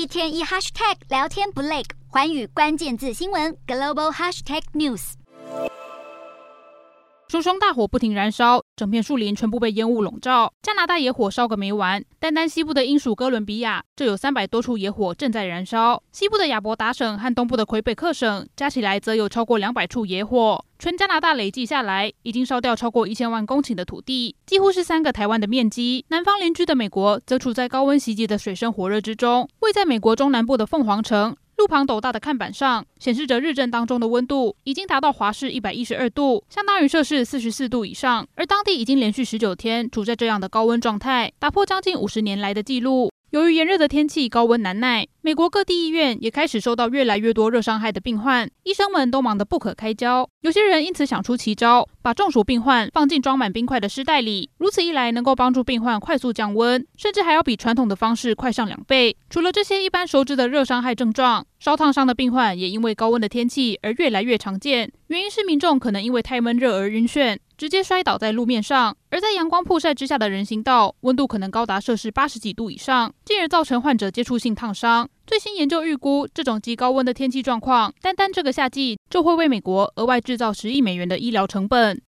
一天一 hashtag 聊天不累，寰宇关键字新闻 global hashtag news。熊熊大火不停燃烧，整片树林全部被烟雾笼罩。加拿大野火烧个没完，单单西部的英属哥伦比亚就有三百多处野火正在燃烧。西部的亚伯达省和东部的魁北克省加起来则有超过两百处野火。全加拿大累计下来，已经烧掉超过一千万公顷的土地，几乎是三个台湾的面积。南方邻居的美国则处在高温袭击的水深火热之中。位在美国中南部的凤凰城。路旁斗大的看板上显示着日正当中的温度已经达到华氏一百一十二度，相当于摄氏四十四度以上。而当地已经连续十九天处在这样的高温状态，打破将近五十年来的记录。由于炎热的天气，高温难耐，美国各地医院也开始收到越来越多热伤害的病患，医生们都忙得不可开交。有些人因此想出奇招，把中暑病患放进装满冰块的尸袋里，如此一来能够帮助病患快速降温，甚至还要比传统的方式快上两倍。除了这些一般熟知的热伤害症状，烧烫伤的病患也因为高温的天气而越来越常见。原因是民众可能因为太闷热而晕眩。直接摔倒在路面上，而在阳光曝晒之下的人行道，温度可能高达摄氏八十几度以上，进而造成患者接触性烫伤。最新研究预估，这种极高温的天气状况，单单这个夏季就会为美国额外制造十亿美元的医疗成本。